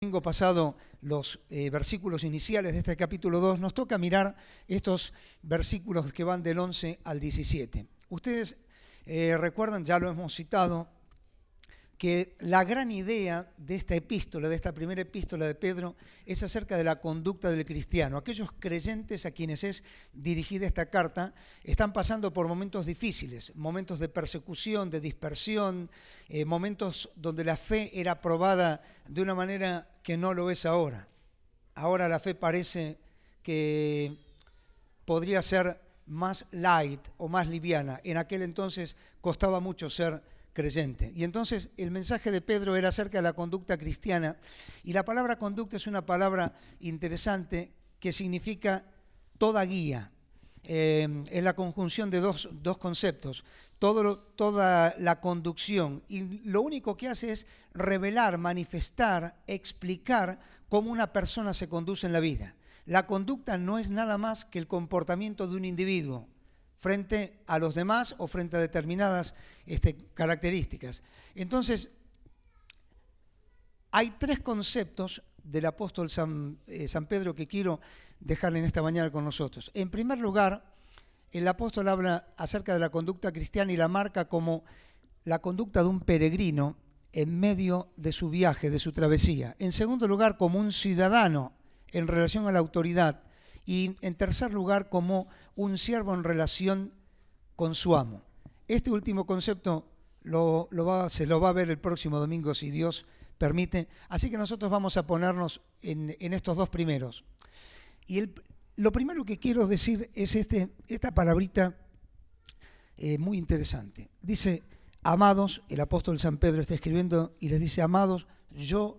domingo pasado los eh, versículos iniciales de este capítulo 2, nos toca mirar estos versículos que van del 11 al 17. Ustedes eh, recuerdan, ya lo hemos citado, que la gran idea de esta epístola, de esta primera epístola de Pedro, es acerca de la conducta del cristiano. Aquellos creyentes a quienes es dirigida esta carta están pasando por momentos difíciles, momentos de persecución, de dispersión, eh, momentos donde la fe era probada de una manera que no lo es ahora. Ahora la fe parece que podría ser más light o más liviana. En aquel entonces costaba mucho ser Y entonces el mensaje de Pedro era acerca de la conducta cristiana. Y la palabra conducta es una palabra interesante que significa toda guía. Eh, es la conjunción de dos, conceptos, Todo, toda la conducción. Y lo único que hace es revelar, manifestar, explicar cómo una persona se conduce en la vida. La conducta no es nada más que el comportamiento de un individuo frente a los demás o frente a determinadas este, características. Entonces, hay tres conceptos del apóstol San, eh, San Pedro que quiero dejar en esta mañana con nosotros. En primer lugar, el apóstol habla acerca de la conducta cristiana y la marca como la conducta de un peregrino en medio de su viaje, de su travesía. En segundo lugar, como un ciudadano en relación a la autoridad y en tercer lugar como un siervo en relación con su amo. Este último concepto se lo va a ver el próximo domingo si Dios permite, así que nosotros vamos a ponernos en, estos dos primeros. Y lo primero que quiero decir es este, esta palabrita eh, muy interesante. Dice, amados, el apóstol San Pedro está escribiendo y les dice, amados, yo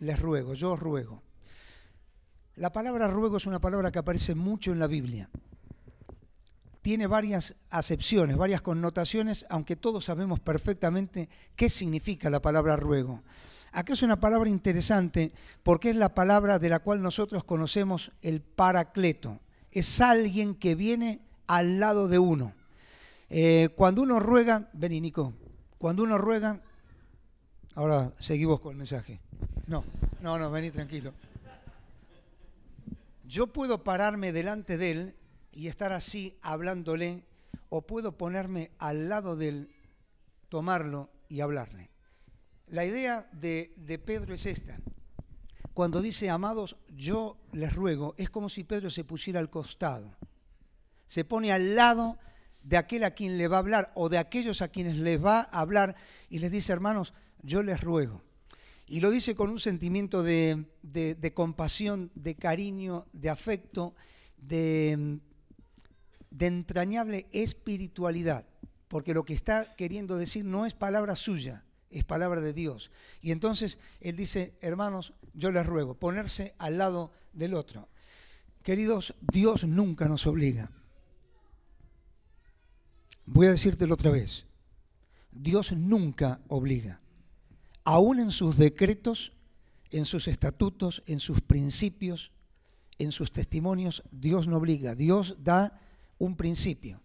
les ruego, yo os ruego. La palabra ruego es una palabra que aparece mucho en la Biblia. Tiene varias acepciones, varias connotaciones, aunque todos sabemos perfectamente qué significa la palabra ruego. Aquí es una palabra interesante porque es la palabra de la cual nosotros conocemos el paracleto. Es alguien que viene al lado de uno. Eh, cuando uno ruega, vení Nico, cuando uno ruega, ahora seguimos con el mensaje. No, no, no, vení tranquilo. Yo puedo pararme delante de él y estar así hablándole, o puedo ponerme al lado de él, tomarlo y hablarle. La idea de, de Pedro es esta. Cuando dice, amados, yo les ruego, es como si Pedro se pusiera al costado. Se pone al lado de aquel a quien le va a hablar o de aquellos a quienes les va a hablar y les dice, hermanos, yo les ruego. Y lo dice con un sentimiento de, compasión, de cariño, de afecto, de, de entrañable espiritualidad, porque lo que está queriendo decir no es palabra suya, es palabra de Dios. Y entonces él dice, hermanos, yo les ruego, ponerse al lado del otro. Queridos, Dios nunca nos obliga. Voy a decírtelo otra vez. Dios nunca obliga aún en sus decretos, en sus estatutos, en sus principios, en sus testimonios, Dios no obliga, Dios da un principio,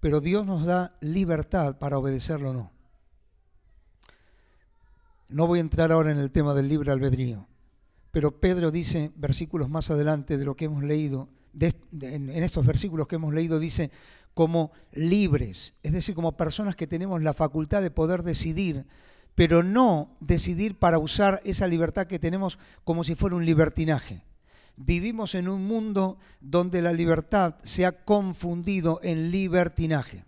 pero Dios nos da libertad para obedecerlo o no. No voy a entrar ahora en el tema del libre albedrío, pero Pedro dice, versículos más adelante de lo que hemos leído, en estos versículos que hemos leído, dice, como libres, es decir, como personas que tenemos la facultad de poder decidir pero no decidir para usar esa libertad que tenemos como si fuera un libertinaje. Vivimos en un mundo donde la libertad se ha confundido en libertinaje.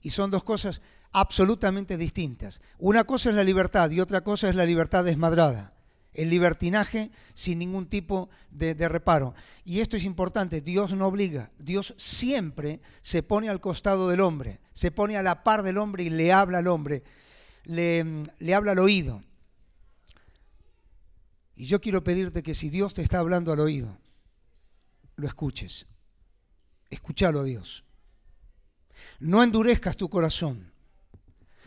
Y son dos cosas absolutamente distintas. Una cosa es la libertad y otra cosa es la libertad desmadrada. El libertinaje sin ningún tipo de, reparo. Y esto es importante, Dios no obliga, Dios siempre se pone al costado del hombre, se pone a la par del hombre y le habla al hombre le, habla al oído. Y yo quiero pedirte que si Dios te está hablando al oído, lo escuches. Escúchalo a Dios. No endurezcas tu corazón.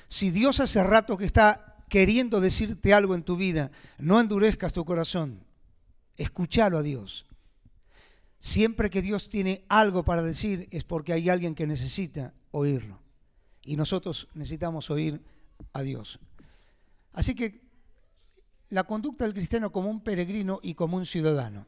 Si Dios hace rato que está queriendo decirte algo en tu vida, no endurezcas tu corazón. Escúchalo a Dios. Siempre que Dios tiene algo para decir es porque hay alguien que necesita oírlo. Y nosotros necesitamos oír a Dios. Así que la conducta del cristiano como un peregrino y como un ciudadano.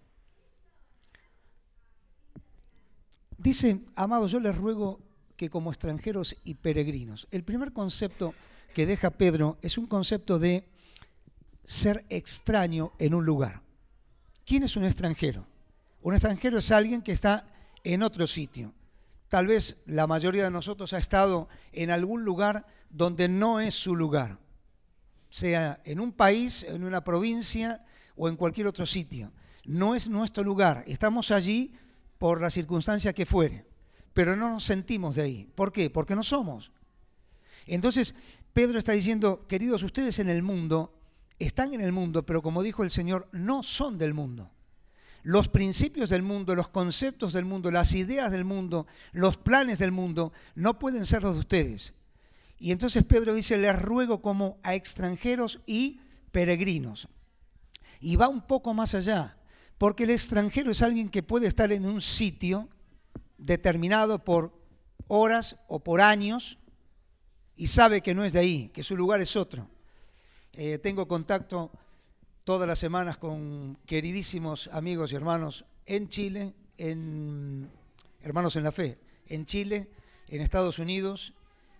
Dice, amados, yo les ruego que como extranjeros y peregrinos. El primer concepto que deja Pedro es un concepto de ser extraño en un lugar. ¿Quién es un extranjero? Un extranjero es alguien que está en otro sitio. Tal vez la mayoría de nosotros ha estado en algún lugar donde no es su lugar, sea en un país, en una provincia o en cualquier otro sitio. No es nuestro lugar. Estamos allí por la circunstancia que fuere, pero no nos sentimos de ahí. ¿Por qué? Porque no somos. Entonces, Pedro está diciendo, queridos, ustedes en el mundo, están en el mundo, pero como dijo el Señor, no son del mundo. Los principios del mundo, los conceptos del mundo, las ideas del mundo, los planes del mundo, no pueden ser los de ustedes. Y entonces Pedro dice, les ruego como a extranjeros y peregrinos. Y va un poco más allá. Porque el extranjero es alguien que puede estar en un sitio determinado por horas o por años y sabe que no es de ahí, que su lugar es otro. Eh, tengo contacto todas las semanas con queridísimos amigos y hermanos en Chile, en hermanos en la fe, en Chile, en Estados Unidos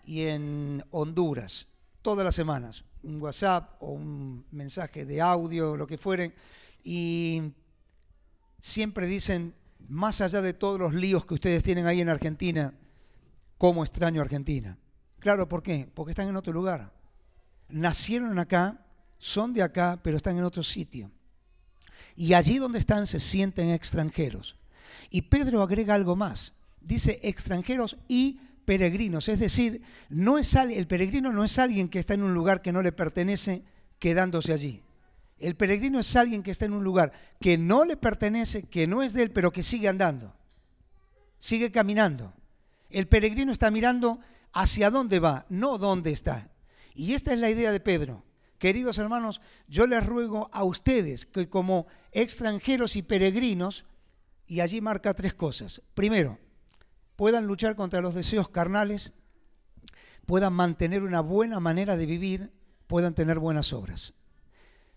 y en Honduras, todas las semanas, un WhatsApp o un mensaje de audio, lo que fuere, y siempre dicen, más allá de todos los líos que ustedes tienen ahí en Argentina, ¿cómo extraño Argentina? Claro, ¿por qué? Porque están en otro lugar. Nacieron acá, son de acá, pero están en otro sitio. Y allí donde están se sienten extranjeros. Y Pedro agrega algo más. Dice extranjeros y peregrinos. Es decir, no es, el peregrino no es alguien que está en un lugar que no le pertenece quedándose allí. El peregrino es alguien que está en un lugar que no le pertenece, que no es de él, pero que sigue andando. Sigue caminando. El peregrino está mirando hacia dónde va, no dónde está. Y esta es la idea de Pedro. Queridos hermanos, yo les ruego a ustedes que como extranjeros y peregrinos, y allí marca tres cosas. Primero, puedan luchar contra los deseos carnales, puedan mantener una buena manera de vivir, puedan tener buenas obras.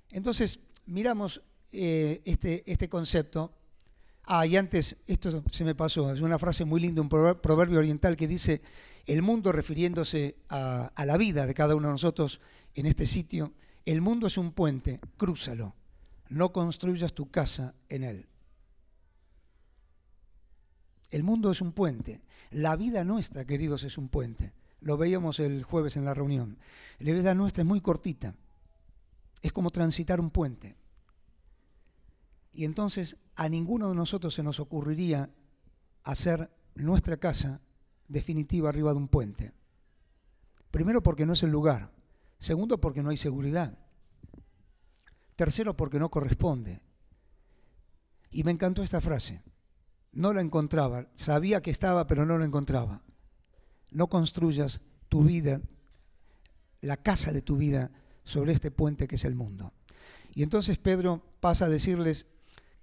Entonces, miramos eh, este, este concepto. Ah, y antes, esto se me pasó, es una frase muy linda, un proverbio oriental que dice, el mundo refiriéndose a, la vida de cada uno de nosotros en este sitio, el mundo es un puente, crúzalo, no construyas tu casa en él. El mundo es un puente. La vida nuestra, queridos, es un puente. Lo veíamos el jueves en la reunión. La vida nuestra es muy cortita. Es como transitar un puente. Y entonces a ninguno de nosotros se nos ocurriría hacer nuestra casa definitiva arriba de un puente. Primero porque no es el lugar. Segundo porque no hay seguridad. Tercero porque no corresponde. Y me encantó esta frase. No la encontraba. Sabía que estaba, pero no la encontraba. No construyas tu vida, la casa de tu vida sobre este puente que es el mundo. Y entonces Pedro pasa a decirles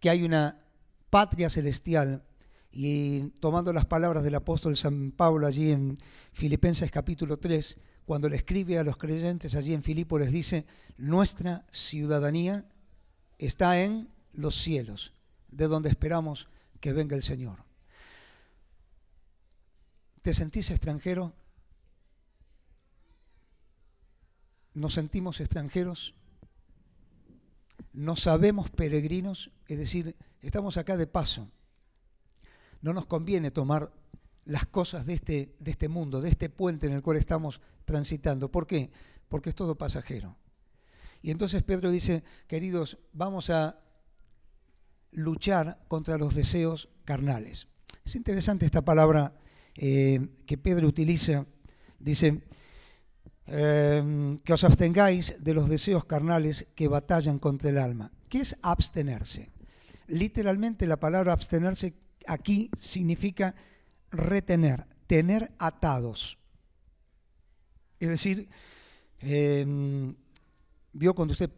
que hay una patria celestial y tomando las palabras del apóstol San Pablo allí en Filipenses capítulo 3, cuando le escribe a los creyentes allí en Filipo, les dice, nuestra ciudadanía está en los cielos, de donde esperamos que venga el Señor. ¿Te sentís extranjero? nos sentimos extranjeros, nos sabemos peregrinos, es decir, estamos acá de paso. No nos conviene tomar las cosas de este, de este mundo, de este puente en el cual estamos transitando. ¿Por qué? Porque es todo pasajero. Y entonces Pedro dice, queridos, vamos a luchar contra los deseos carnales. Es interesante esta palabra eh, que Pedro utiliza. Dice, Em, que os abstengáis de los deseos carnales que batallan contra el alma. ¿Qué es abstenerse? Literalmente la palabra abstenerse aquí significa retener, tener atados. Es decir, vio cuando usted,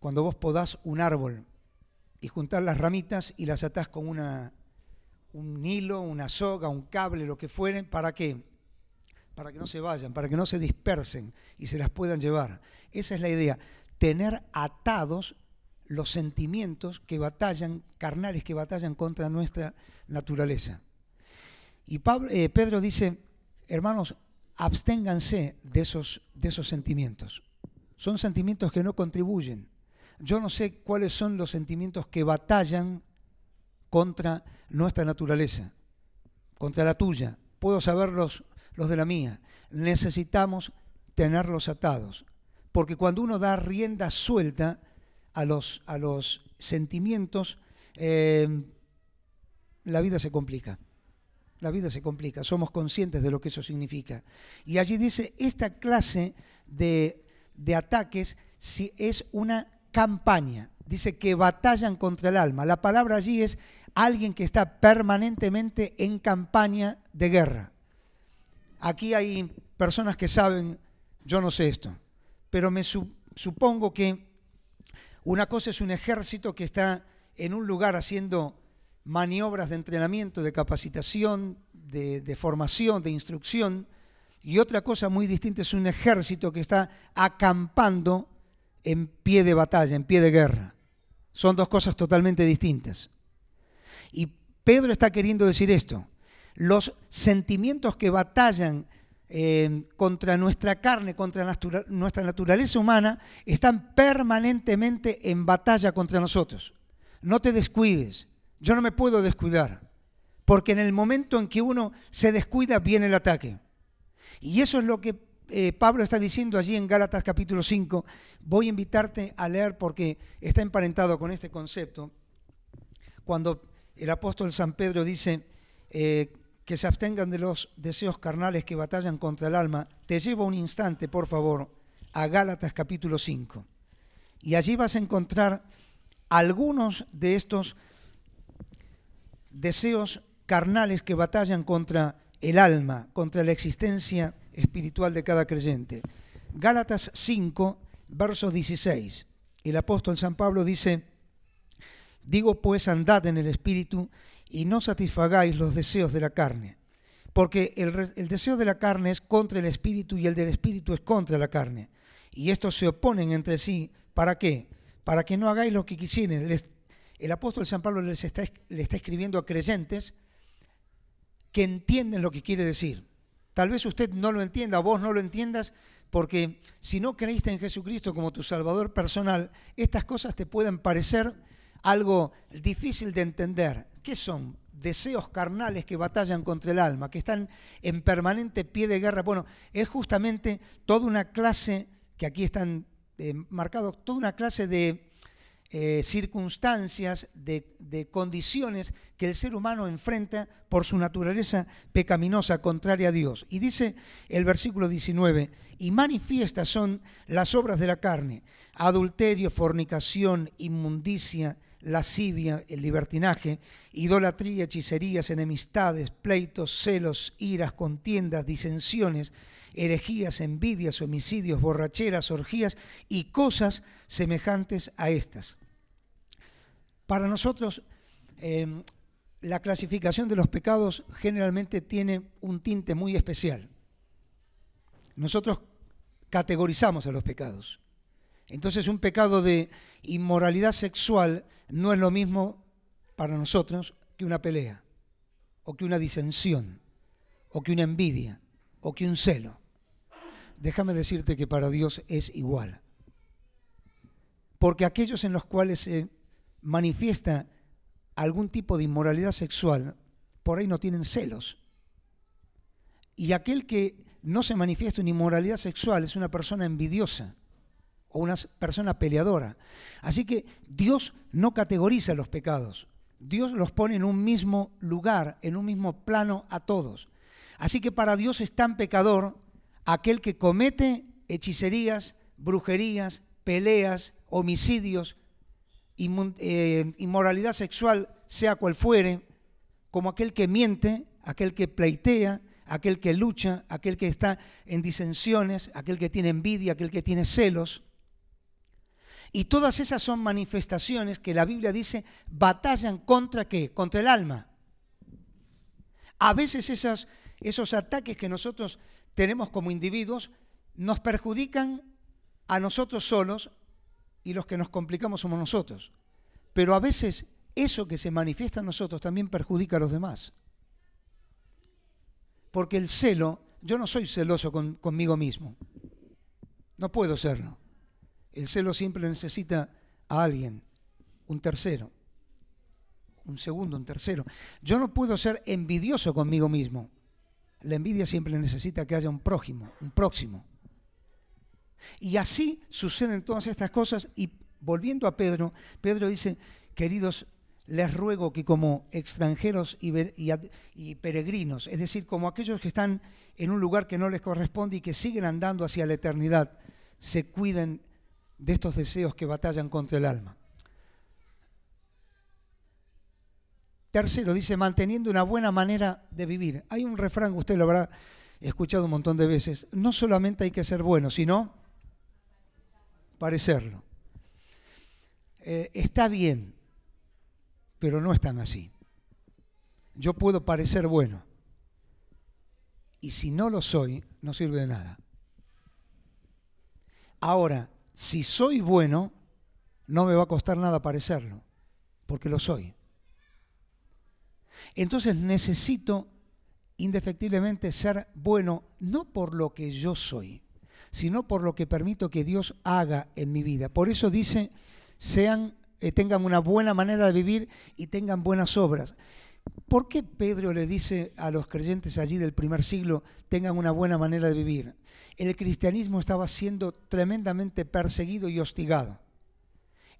cuando vos podás un árbol y juntar las ramitas y las atás con una, un hilo, una soga, un cable, lo que fuere, ¿para qué? para que no se vayan, para que no se dispersen y se las puedan llevar. Esa es la idea. tener atados los sentimientos que batallan, carnales que batallan contra nuestra naturaleza. Y eh, Pedro dice, hermanos, absténganse de esos, de esos sentimientos. Son sentimientos que no contribuyen. Yo no sé cuáles son los sentimientos que batallan contra nuestra naturaleza, contra la tuya. Puedo saber los, los de la mía. Necesitamos tenerlos atados. Porque cuando uno da rienda suelta a los, a los sentimientos, eh, la vida se complica la vida se complica, somos conscientes de lo que eso significa. Y allí dice, esta clase de, ataques si es una campaña, dice que batallan contra el alma. La palabra allí es alguien que está permanentemente en campaña de guerra. Aquí hay personas que saben, yo no sé esto, pero me supongo que una cosa es un ejército que está en un lugar haciendo maniobras de entrenamiento, de capacitación, de, formación, de instrucción. Y otra cosa muy distinta es un ejército que está acampando en pie de batalla, en pie de guerra. Son dos cosas totalmente distintas. Y Pedro está queriendo decir esto. Los sentimientos que batallan eh, contra nuestra carne, contra nuestra naturaleza humana, están permanentemente en batalla contra nosotros. No te descuides. Yo no me puedo descuidar, porque en el momento en que uno se descuida viene el ataque. Y eso es lo que eh, Pablo está diciendo allí en Gálatas capítulo 5. Voy a invitarte a leer porque está emparentado con este concepto. Cuando el apóstol San Pedro dice eh, que se abstengan de los deseos carnales que batallan contra el alma, te llevo un instante, por favor, a Gálatas capítulo 5. Y allí vas a encontrar algunos de estos deseos carnales que batallan contra el alma, contra la existencia espiritual de cada creyente. Gálatas 5, verso 16. El apóstol San Pablo dice, digo pues andad en el espíritu y no satisfagáis los deseos de la carne, porque el, deseo de la carne es contra el espíritu y el del espíritu es contra la carne. Y estos se oponen entre sí. ¿Para qué? Para que no hagáis lo que quisieres el apóstol San Pablo les está, le está escribiendo a creyentes que entienden lo que quiere decir. Tal vez usted no lo entienda, vos no lo entiendas, porque si no creíste en Jesucristo como tu Salvador personal, estas cosas te pueden parecer algo difícil de entender. ¿Qué son? Deseos carnales que batallan contra el alma, que están en permanente pie de guerra. Bueno, es justamente toda una clase, que aquí están eh, marcados, toda una clase de eh, circunstancias, de, condiciones que el ser humano enfrenta por su naturaleza pecaminosa, contraria a Dios. Y dice el versículo 19, y manifiestas son las obras de la carne, adulterio, fornicación, inmundicia, lascivia, el libertinaje, idolatría, hechicerías, enemistades, pleitos, celos, iras, contiendas, disensiones, herejías, envidias, homicidios, borracheras, orgías y cosas semejantes a estas para nosotros, em, la clasificación de los pecados generalmente tiene un tinte muy especial. Nosotros categorizamos a los pecados. Entonces un pecado de inmoralidad sexual no es lo mismo para nosotros que una pelea, o que una disensión, o que una envidia, o que un celo. Déjame decirte que para Dios es igual. Porque aquellos en los cuales se manifiesta algún tipo de inmoralidad sexual, por ahí no tienen celos. Y aquel que no se manifiesta en inmoralidad sexual es una persona envidiosa o una persona peleadora. Así que Dios no categoriza los pecados. Dios los pone en un mismo lugar, en un mismo plano a todos. Así que para Dios es tan pecador aquel que comete hechicerías, brujerías, peleas, homicidios, eh, inmoralidad sexual, sea cual fuere, como aquel que miente, aquel que pleitea, aquel que lucha, aquel que está en disensiones, aquel que tiene envidia, aquel que tiene celos. Y todas esas son manifestaciones que la Biblia dice batallan contra qué? Contra el alma. A veces esas, esos ataques que nosotros tenemos como individuos nos perjudican a nosotros solos y los que nos complicamos somos nosotros. Pero a veces eso que se manifiesta en nosotros también perjudica a los demás. Porque el celo, yo no soy celoso conmigo mismo. No puedo serlo. El celo siempre necesita a alguien, un tercero, un segundo, un tercero. Yo no puedo ser envidioso conmigo mismo. La envidia siempre necesita que haya un prójimo, un próximo. Y así suceden todas estas cosas. Y volviendo a Pedro, Pedro dice, queridos, les ruego que como extranjeros y, peregrinos, es decir, como aquellos que están en un lugar que no les corresponde y que siguen andando hacia la eternidad, se cuiden de estos deseos que batallan contra el alma. Tercero, dice, manteniendo una buena manera de vivir. Hay un refrán que usted lo habrá escuchado un montón de veces. No solamente hay que ser bueno, sino parecerlo. Eh, está bien, pero no es tan así. Yo puedo parecer bueno. Y si no lo soy, no sirve de nada. Ahora, si soy bueno, no me va a costar nada parecerlo, porque lo soy. Entonces necesito indefectiblemente ser bueno, no por lo que yo soy, sino por lo que permito que Dios haga en mi vida. Por eso dice, sean, eh, tengan una buena manera de vivir y tengan buenas obras. ¿Por qué Pedro le dice a los creyentes allí del primer siglo, tengan una buena manera de vivir? El cristianismo estaba siendo tremendamente perseguido y hostigado.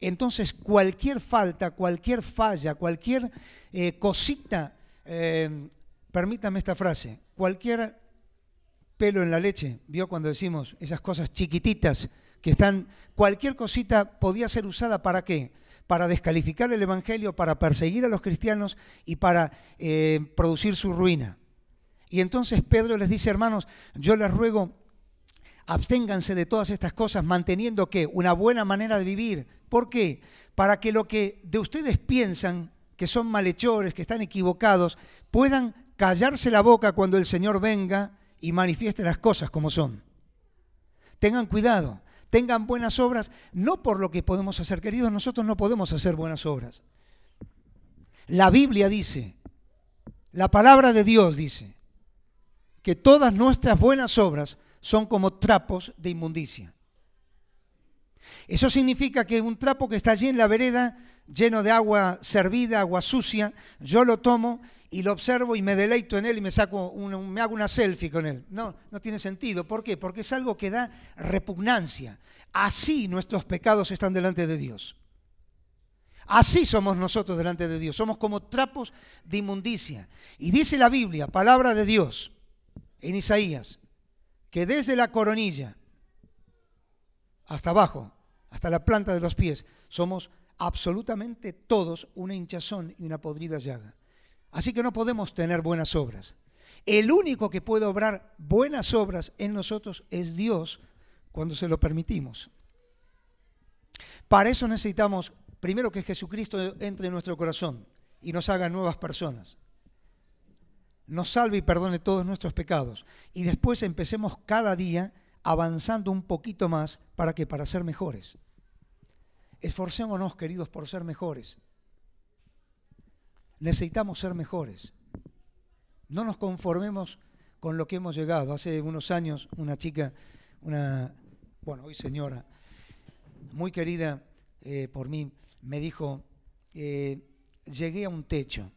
Entonces, cualquier falta, cualquier falla, cualquier eh, cosita, eh, permítame esta frase, cualquier pelo en la leche, vio cuando decimos esas cosas chiquititas que están, cualquier cosita podía ser usada para qué? Para descalificar el Evangelio, para perseguir a los cristianos y para eh, producir su ruina. Y entonces Pedro les dice, hermanos, yo les ruego absténganse de todas estas cosas, manteniendo que una buena manera de vivir. ¿Por qué? Para que lo que de ustedes piensan que son malhechores, que están equivocados, puedan callarse la boca cuando el Señor venga y manifieste las cosas como son. Tengan cuidado, tengan buenas obras, no por lo que podemos hacer, queridos, nosotros no podemos hacer buenas obras. La Biblia dice, la palabra de Dios dice, que todas nuestras buenas obras son como trapos de inmundicia. Eso significa que un trapo que está allí en la vereda, lleno de agua servida, agua sucia, yo lo tomo y lo observo y me deleito en él y me, saco me hago una selfie con él. No, no tiene sentido. ¿Por qué? Porque es algo que da repugnancia. Así nuestros pecados están delante de Dios. Así somos nosotros delante de Dios. Somos como trapos de inmundicia. Y dice la Biblia, palabra de Dios, en Isaías, que desde la coronilla hasta abajo, hasta la planta de los pies, somos absolutamente todos una hinchazón y una podrida llaga. Así que no podemos tener buenas obras. El único que puede obrar buenas obras en nosotros es Dios cuando se lo permitimos. Para eso necesitamos primero que Jesucristo entre en nuestro corazón y nos haga nuevas personas nos salve y perdone todos nuestros pecados. Y después empecemos cada día avanzando un poquito más para que para ser mejores. Esforcémonos, queridos, por ser mejores. Necesitamos ser mejores. No nos conformemos con lo que hemos llegado. Hace unos años una chica, una, bueno, hoy señora, muy querida eh, por mí, me dijo, eh, llegué a un techo.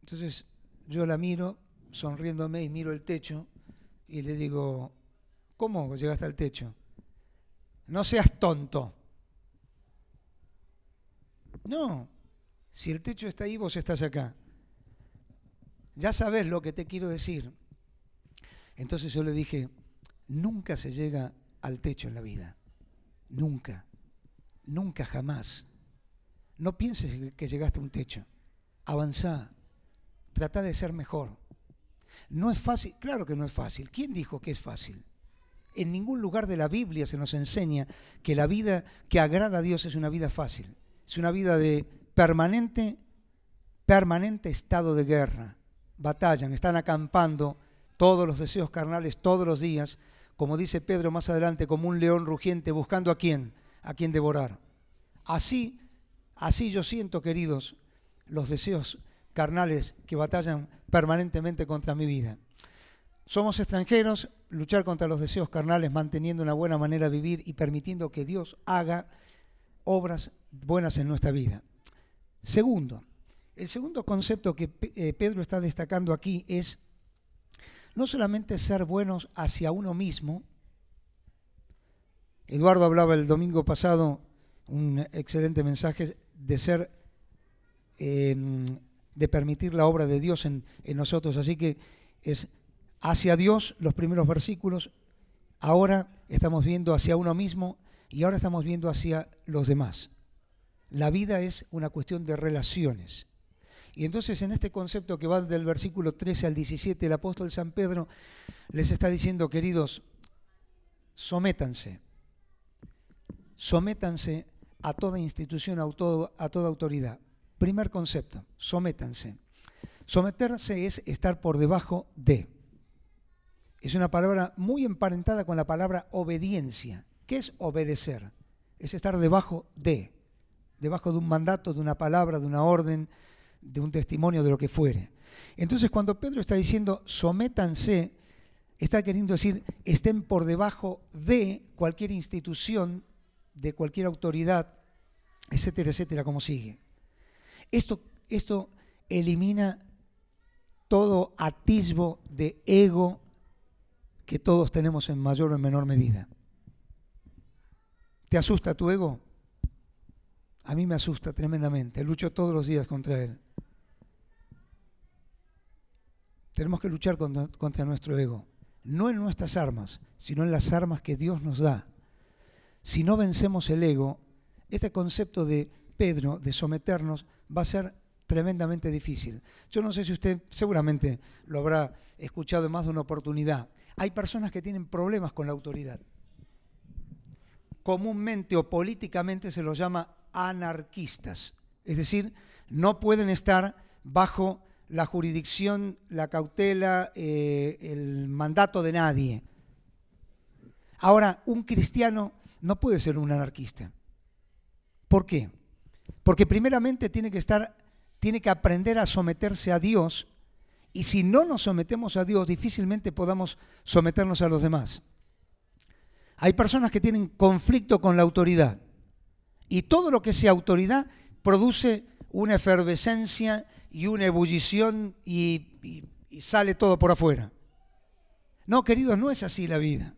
Entonces yo la miro sonriéndome y miro el techo y le digo, ¿cómo llegaste al techo? No seas tonto. No, si el techo está ahí, vos estás acá. Ya sabes lo que te quiero decir. Entonces yo le dije, nunca se llega al techo en la vida. Nunca. Nunca jamás. No pienses que llegaste a un techo. Avanzá. Trata de ser mejor. No es fácil, claro que no es fácil. ¿Quién dijo que es fácil? En ningún lugar de la Biblia se nos enseña que la vida que agrada a Dios es una vida fácil. Es una vida de permanente, permanente estado de guerra. Batallan, están acampando todos los deseos carnales todos los días como dice Pedro más adelante, como un león rugiente buscando a quién, a quién devorar. Así, así yo siento, queridos, los deseos carnales que batallan permanentemente contra mi vida. Somos extranjeros, luchar contra los deseos carnales, manteniendo una buena manera de vivir y permitiendo que Dios haga obras buenas en nuestra vida. Segundo, el segundo concepto que eh, Pedro está destacando aquí es no solamente ser buenos hacia uno mismo, Eduardo hablaba el domingo pasado, un excelente mensaje, de ser, em, de permitir la obra de Dios en, en nosotros, así que es hacia Dios los primeros versículos, ahora estamos viendo hacia uno mismo y ahora estamos viendo hacia los demás. La vida es una cuestión de relaciones. Y entonces en este concepto que va del versículo 13 al 17, el apóstol San Pedro les está diciendo, queridos, sométanse, sométanse a toda institución, a, toda autoridad. Primer concepto, sométanse. Someterse es estar por debajo de. Es una palabra muy emparentada con la palabra obediencia. ¿Qué es obedecer? Es estar debajo de, debajo de un mandato, de una palabra, de una orden, de un testimonio, de lo que fuere. Entonces cuando Pedro está diciendo sométanse, está queriendo decir estén por debajo de cualquier institución, de cualquier autoridad, etcétera, etcétera, como sigue. Esto, esto elimina todo atisbo de ego que todos tenemos en mayor o en menor medida. ¿Te asusta tu ego? A mí me asusta tremendamente. Lucho todos los días contra él. Tenemos que luchar contra, nuestro ego, no en nuestras armas, sino en las armas que Dios nos da. Si no vencemos el ego, este concepto de Pedro, de someternos, va a ser tremendamente difícil. Yo no sé si usted seguramente lo habrá escuchado en más de una oportunidad. Hay personas que tienen problemas con la autoridad. Comúnmente o políticamente se los llama anarquistas. Es decir, no pueden estar bajo la jurisdicción, la cautela, eh, el mandato de nadie. Ahora, un cristiano no puede ser un anarquista. ¿Por qué? Porque primeramente tiene que estar, tiene que aprender a someterse a Dios, y si no nos sometemos a Dios, difícilmente podamos someternos a los demás. Hay personas que tienen conflicto con la autoridad, y todo lo que sea autoridad produce una efervescencia y una ebullición y, sale todo por afuera. No, queridos, no es así la vida.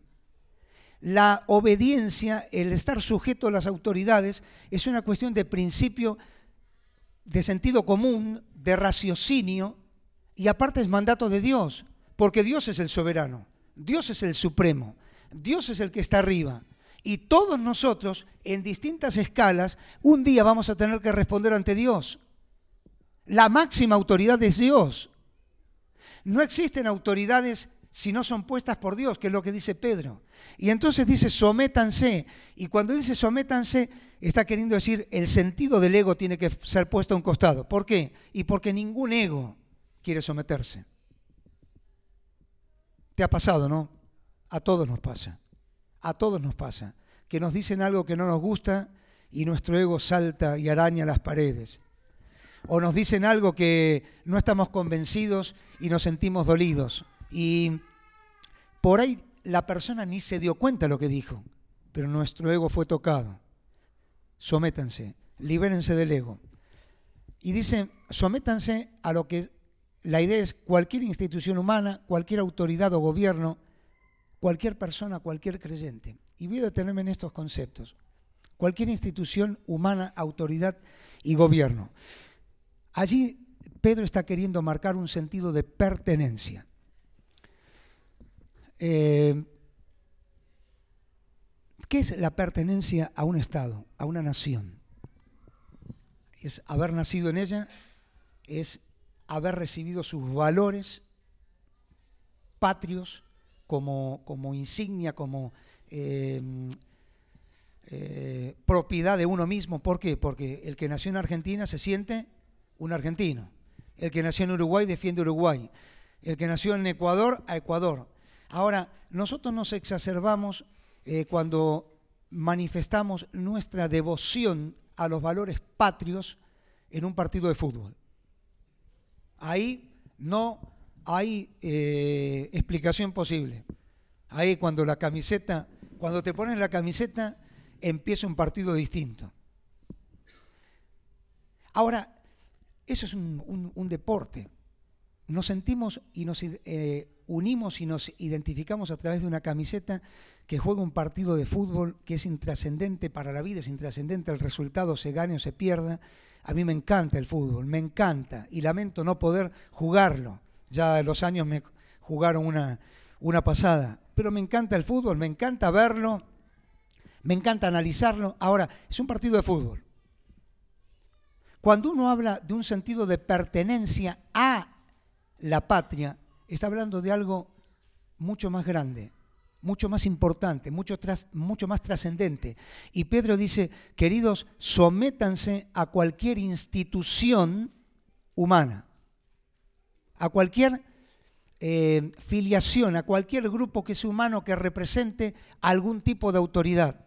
La obediencia, el estar sujeto a las autoridades, es una cuestión de principio, de sentido común, de raciocinio, y aparte es mandato de Dios, porque Dios es el soberano, Dios es el supremo, Dios es el que está arriba. Y todos nosotros, en distintas escalas, un día vamos a tener que responder ante Dios. La máxima autoridad es Dios. No existen autoridades si no son puestas por Dios, que es lo que dice Pedro. Y entonces dice, sométanse. Y cuando dice sométanse, está queriendo decir, el sentido del ego tiene que ser puesto a un costado. ¿Por qué? Y porque ningún ego quiere someterse. ¿Te ha pasado, no? A todos nos pasa. A todos nos pasa. Que nos dicen algo que no nos gusta y nuestro ego salta y araña las paredes o nos dicen algo que no estamos convencidos y nos sentimos dolidos. Y por ahí la persona ni se dio cuenta de lo que dijo, pero nuestro ego fue tocado. Sométanse, libérense del ego. Y dice, sométanse a lo que la idea es cualquier institución humana, cualquier autoridad o gobierno, cualquier persona, cualquier creyente. Y voy a detenerme en estos conceptos. Cualquier institución humana, autoridad y gobierno. Allí Pedro está queriendo marcar un sentido de pertenencia. Eh, ¿Qué es la pertenencia a un Estado, a una nación? Es haber nacido en ella, es haber recibido sus valores patrios como, como insignia, como eh, eh, propiedad de uno mismo. ¿Por qué? Porque el que nació en Argentina se siente un argentino. El que nació en Uruguay defiende Uruguay. El que nació en Ecuador, a Ecuador. Ahora, nosotros nos exacerbamos eh, cuando manifestamos nuestra devoción a los valores patrios en un partido de fútbol. Ahí no hay eh, explicación posible. Ahí cuando la camiseta, cuando te pones la camiseta, empieza un partido distinto. Ahora, eso es un, deporte. Nos sentimos y nos eh, unimos y nos identificamos a través de una camiseta que juega un partido de fútbol que es intrascendente para la vida, es intrascendente el resultado, se gane o se pierda. A mí me encanta el fútbol, me encanta y lamento no poder jugarlo. Ya los años me jugaron una, una pasada, pero me encanta el fútbol, me encanta verlo, me encanta analizarlo. Ahora, es un partido de fútbol. Cuando uno habla de un sentido de pertenencia a la patria, está hablando de algo mucho más grande, mucho más importante, mucho, mucho más trascendente. Y Pedro dice, queridos, sométanse a cualquier institución humana, a cualquier eh, filiación, a cualquier grupo que sea humano que represente algún tipo de autoridad.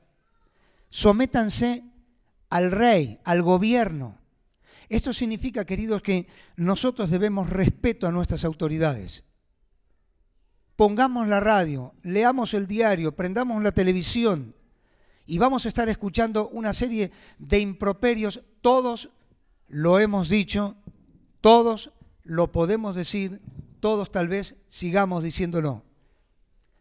Sométanse al rey, al gobierno. Esto significa, queridos, que nosotros debemos respeto a nuestras autoridades pongamos la radio, leamos el diario, prendamos la televisión y vamos a estar escuchando una serie de improperios. Todos lo hemos dicho, todos lo podemos decir, todos tal vez sigamos diciéndolo.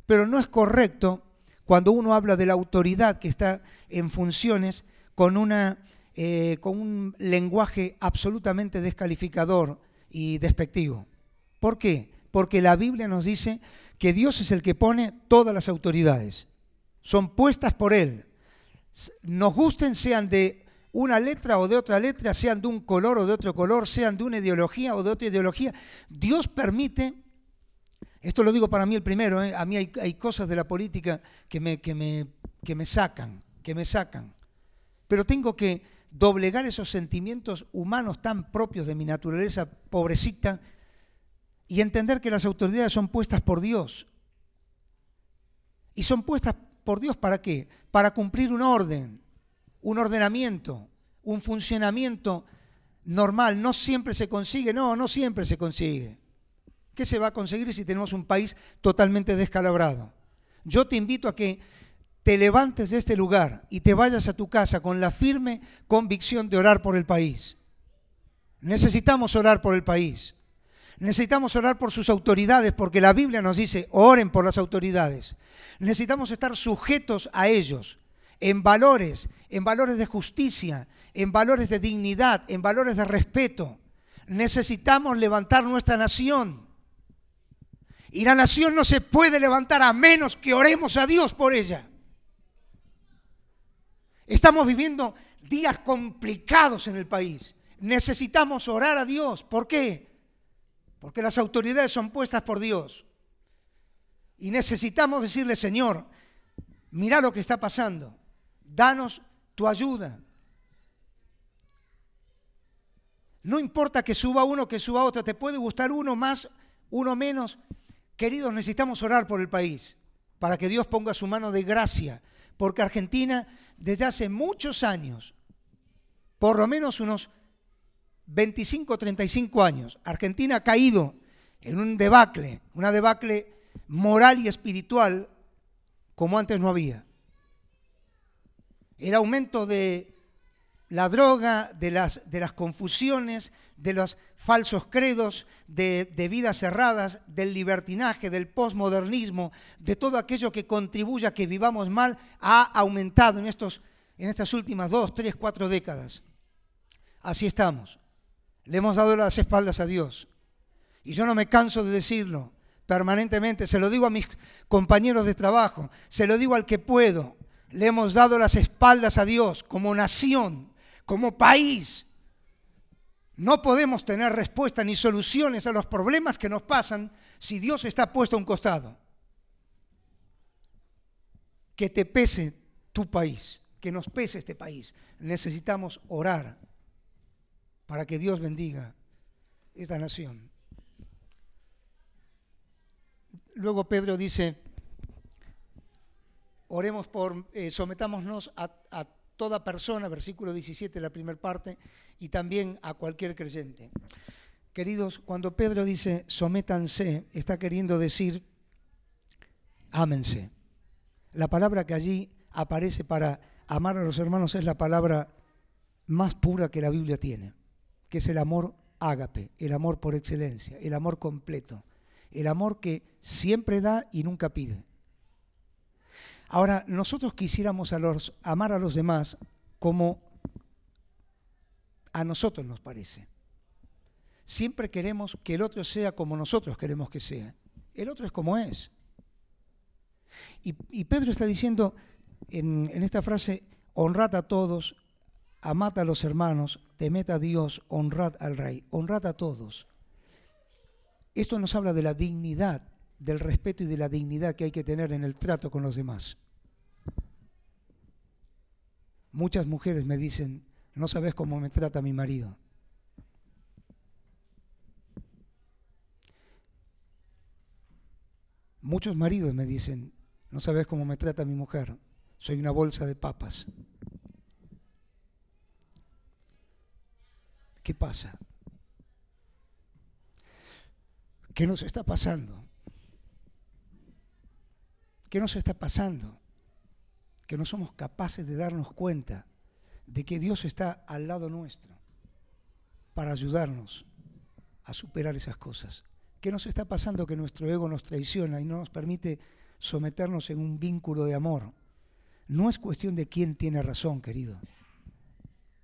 Pero no es correcto cuando uno habla de la autoridad que está en funciones con, una, eh, con un lenguaje absolutamente descalificador y despectivo. ¿Por qué? Porque la Biblia nos dice que Dios es el que pone todas las autoridades. Son puestas por Él. Nos gusten, sean de una letra o de otra letra, sean de un color o de otro color, sean de una ideología o de otra ideología. Dios permite, esto lo digo para mí el primero, ¿eh? a mí hay, hay, cosas de la política que me, que, me, que me sacan, que me sacan. Pero tengo que doblegar esos sentimientos humanos tan propios de mi naturaleza pobrecita y entender que las autoridades son puestas por Dios. ¿Y son puestas por Dios para qué? Para cumplir un orden, un ordenamiento, un funcionamiento normal. No siempre se consigue, no, no siempre se consigue. ¿Qué se va a conseguir si tenemos un país totalmente descalabrado? Yo te invito a que te levantes de este lugar y te vayas a tu casa con la firme convicción de orar por el país. Necesitamos orar por el país. Necesitamos orar por sus autoridades porque la Biblia nos dice, oren por las autoridades. Necesitamos estar sujetos a ellos en valores, en valores de justicia, en valores de dignidad, en valores de respeto. Necesitamos levantar nuestra nación. Y la nación no se puede levantar a menos que oremos a Dios por ella. Estamos viviendo días complicados en el país. Necesitamos orar a Dios. ¿Por qué? porque las autoridades son puestas por Dios. Y necesitamos decirle, Señor, mira lo que está pasando, danos tu ayuda. No importa que suba uno, que suba otro, te puede gustar uno más, uno menos. Queridos, necesitamos orar por el país, para que Dios ponga su mano de gracia, porque Argentina desde hace muchos años, por lo menos unos 25, 35 años, Argentina ha caído en un debacle, una debacle moral y espiritual como antes no había. El aumento de la droga, de las, de las confusiones, de los falsos credos, de, vidas cerradas, del libertinaje, del posmodernismo, de todo aquello que contribuye a que vivamos mal, ha aumentado en, estos, en estas últimas dos, tres, cuatro décadas. Así estamos. Le hemos dado las espaldas a Dios. Y yo no me canso de decirlo permanentemente. Se lo digo a mis compañeros de trabajo, se lo digo al que puedo. Le hemos dado las espaldas a Dios como nación, como país. No podemos tener respuesta ni soluciones a los problemas que nos pasan si Dios está puesto a un costado. Que te pese tu país, que nos pese este país. Necesitamos orar para que Dios bendiga esta nación. luego Pedro dice, oremos por, eh, sometámonos a, toda persona, versículo 17, la primera parte, y también a cualquier creyente. Queridos, cuando Pedro dice sométanse, está queriendo decir ámense. La palabra que allí aparece para amar a los hermanos es la palabra más pura que la Biblia tiene, que es el amor ágape, el amor por excelencia, el amor completo, el amor que siempre da y nunca pide. Ahora, nosotros quisiéramos amar a los demás como a nosotros nos parece. Siempre queremos que el otro sea como nosotros queremos que sea. El otro es como es. Y, Pedro está diciendo en, en, esta frase, honrad a todos, amad a los hermanos, temed a Dios, honrad al rey, honrad a todos. Esto nos habla de la dignidad, del respeto y de la dignidad que hay que tener en el trato con los demás. Muchas mujeres me dicen, no sabes cómo me trata mi marido. Muchos maridos me dicen, no sabes cómo me trata mi mujer, soy una bolsa de papas. ¿Qué pasa? ¿Qué nos está pasando? ¿Qué nos está pasando? Que no somos capaces de darnos cuenta de que Dios está al lado nuestro para ayudarnos a superar esas cosas. ¿Qué nos está pasando que nuestro ego nos traiciona y no nos permite someternos en un vínculo de amor? No es cuestión de quién tiene razón, querido.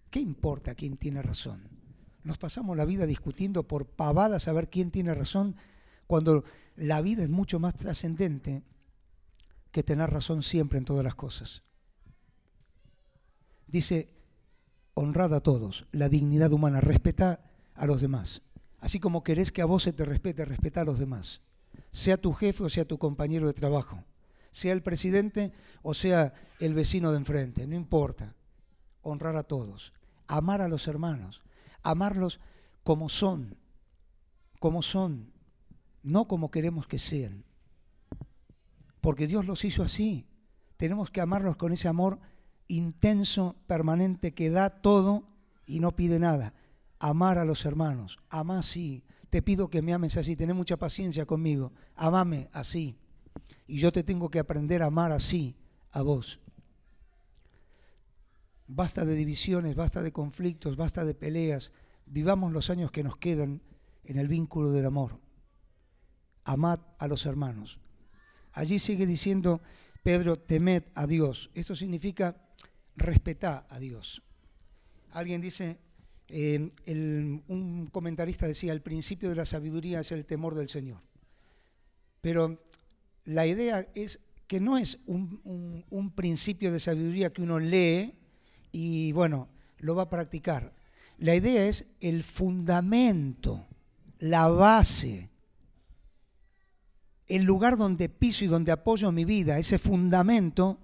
¿Qué importa quién tiene razón? Nos pasamos la vida discutiendo por pavadas a ver quién tiene razón cuando la vida es mucho más trascendente que tener razón siempre en todas las cosas. Dice, honrad a todos, la dignidad humana, respeta a los demás. Así como querés que a vos se te respete, respeta a los demás. Sea tu jefe o sea tu compañero de trabajo. Sea el presidente o sea el vecino de enfrente, no importa. Honrar a todos. Amar a los hermanos. Amarlos como son. Como son. No como queremos que sean. Porque Dios los hizo así. Tenemos que amarlos con ese amor intenso, permanente, que da todo y no pide nada. Amar a los hermanos, amá así. Te pido que me ames así, ten mucha paciencia conmigo, amame así. Y yo te tengo que aprender a amar así a vos. Basta de divisiones, basta de conflictos, basta de peleas. Vivamos los años que nos quedan en el vínculo del amor. Amad a los hermanos. Allí sigue diciendo Pedro, temed a Dios. Esto significa respetar a Dios. Alguien dice, eh, un comentarista decía, el principio de la sabiduría es el temor del Señor. Pero la idea es que no es un, un principio de sabiduría que uno lee y bueno, lo va a practicar. La idea es el fundamento, la base, el lugar donde piso y donde apoyo mi vida, ese fundamento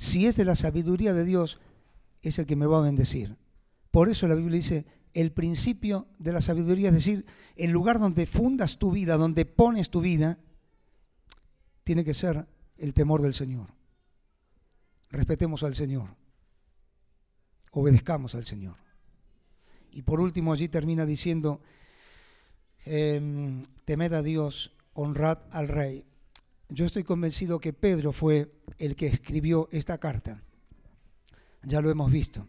si es de la sabiduría de Dios, es el que me va a bendecir. Por eso la Biblia dice, el principio de la sabiduría, es decir, el lugar donde fundas tu vida, donde pones tu vida, tiene que ser el temor del Señor. Respetemos al Señor. Obedezcamos al Señor. Y por último allí termina diciendo, em, temed a Dios, honrad al Rey yo estoy convencido que Pedro fue el que escribió esta carta. Ya lo hemos visto.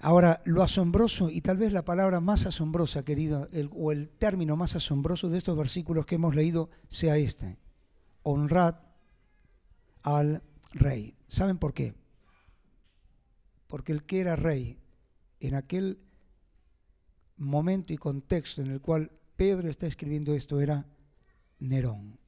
Ahora, lo asombroso y tal vez la palabra más asombrosa, querido, o el término más asombroso de estos versículos que hemos leído sea este. Honrad al rey. ¿Saben por qué? Porque el que era rey en aquel momento y contexto en el cual Pedro está escribiendo esto era Nerón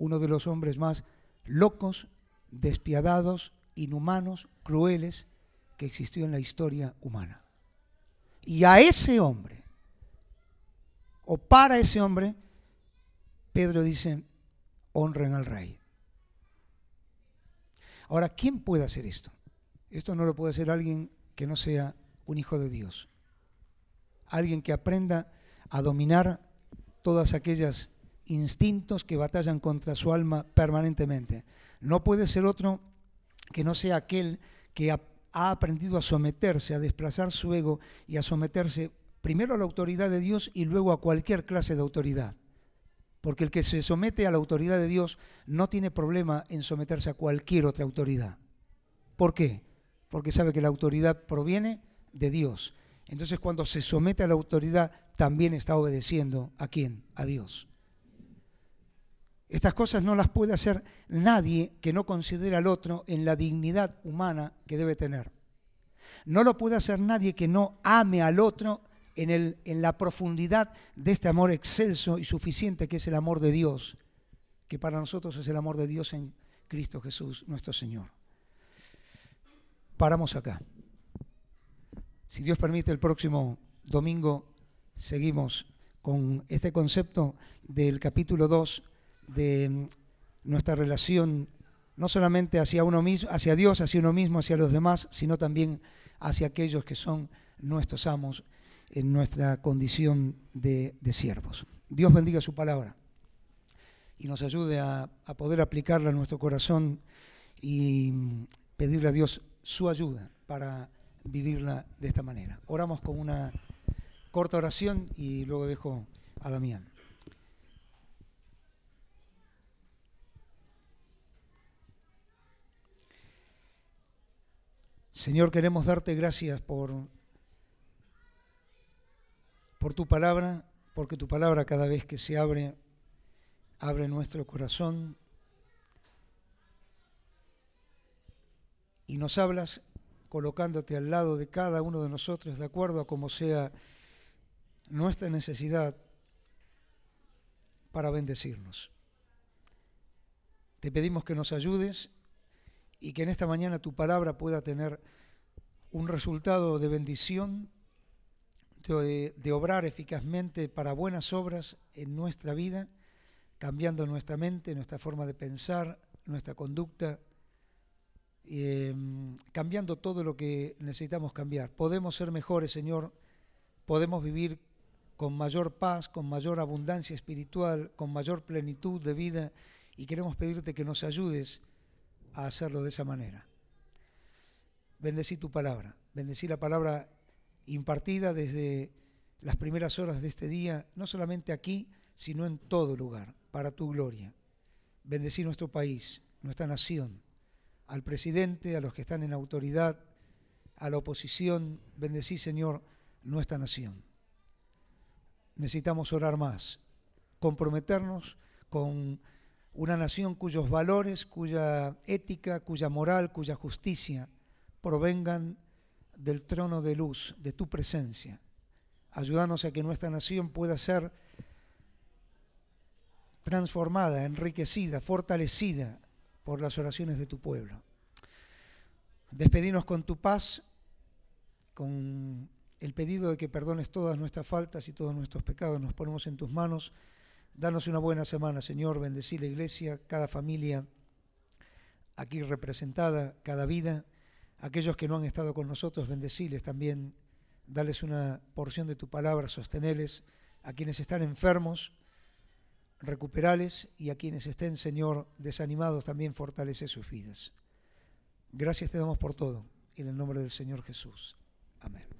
uno de los hombres más locos, despiadados, inhumanos, crueles que existió en la historia humana. Y a ese hombre, o para ese hombre, Pedro dice, honren al rey. Ahora, ¿quién puede hacer esto? Esto no lo puede hacer alguien que no sea un hijo de Dios. Alguien que aprenda a dominar todas aquellas instintos que batallan contra su alma permanentemente. No puede ser otro que no sea aquel que ha, aprendido a someterse, a desplazar su ego y a someterse primero a la autoridad de Dios y luego a cualquier clase de autoridad. Porque el que se somete a la autoridad de Dios no tiene problema en someterse a cualquier otra autoridad. ¿Por qué? Porque sabe que la autoridad proviene de Dios. Entonces cuando se somete a la autoridad también está obedeciendo a quién? A Dios. Estas cosas no las puede hacer nadie que no considere al otro en la dignidad humana que debe tener. No lo puede hacer nadie que no ame al otro en, el, en la profundidad de este amor excelso y suficiente que es el amor de Dios, que para nosotros es el amor de Dios en Cristo Jesús, nuestro Señor. Paramos acá. Si Dios permite, el próximo domingo seguimos con este concepto del capítulo 2 de nuestra relación no solamente hacia uno mismo, hacia Dios, hacia uno mismo, hacia los demás, sino también hacia aquellos que son nuestros amos en nuestra condición de, siervos. Dios bendiga su palabra y nos ayude a, a poder aplicarla en nuestro corazón y pedirle a Dios su ayuda para vivirla de esta manera. Oramos con una corta oración y luego dejo a Damián. Señor, queremos darte gracias por, por tu palabra, porque tu palabra cada vez que se abre, abre nuestro corazón y nos hablas colocándote al lado de cada uno de nosotros, de acuerdo a como sea nuestra necesidad para bendecirnos. Te pedimos que nos ayudes y que en esta mañana tu palabra pueda tener un resultado de bendición, de, obrar eficazmente para buenas obras en nuestra vida, cambiando nuestra mente, nuestra forma de pensar, nuestra conducta, em, cambiando todo lo que necesitamos cambiar. Podemos ser mejores, Señor, podemos vivir con mayor paz, con mayor abundancia espiritual, con mayor plenitud de vida y queremos pedirte que nos ayudes a hacerlo de esa manera. Bendecí tu palabra, bendecí la palabra impartida desde las primeras horas de este día, no solamente aquí, sino en todo lugar, para tu gloria. Bendecí nuestro país, nuestra nación, al presidente, a los que están en autoridad, a la oposición. Bendecí, Señor, nuestra nación. Necesitamos orar más, comprometernos con una nación cuyos valores, cuya ética, cuya moral, cuya justicia provengan del trono de luz, de tu presencia. Ayúdanos a que nuestra nación pueda ser transformada, enriquecida, fortalecida por las oraciones de tu pueblo. Despedimos con tu paz, con el pedido de que perdones todas nuestras faltas y todos nuestros pecados. Nos ponemos en tus manos. Danos una buena semana, Señor. Bendecí la iglesia, cada familia aquí representada, cada vida. Aquellos que no han estado con nosotros, bendeciles también. Dales una porción de tu palabra, sosteneles. A quienes están enfermos, recuperales. Y a quienes estén, Señor, desanimados, también fortalece sus vidas. Gracias te damos por todo. En el nombre del Señor Jesús. Amén.